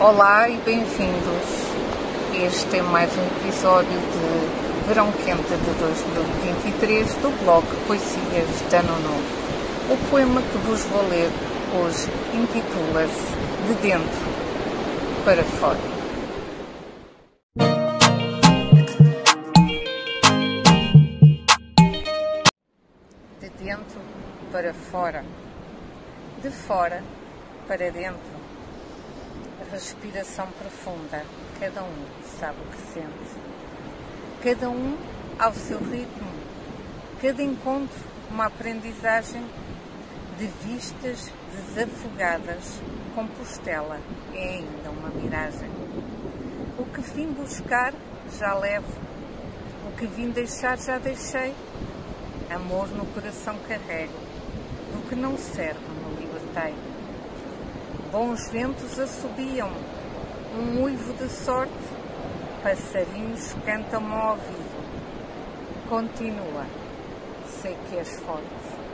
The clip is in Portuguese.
Olá e bem-vindos. Este é mais um episódio de Verão Quente de 2023 do blog Poesias de Ano Novo. O poema que vos vou ler hoje intitula-se De Dentro para Fora. De dentro para fora, de fora para dentro respiração profunda. Cada um sabe o que sente. Cada um ao seu ritmo. Cada encontro uma aprendizagem de vistas desafogadas. Compostela é ainda uma miragem. O que vim buscar já levo. O que vim deixar já deixei. Amor no coração carrego. Do que não serve me libertei Bons ventos assobiam, um uivo de sorte, passarinhos cantam ao ouvido. Continua, sei que és forte.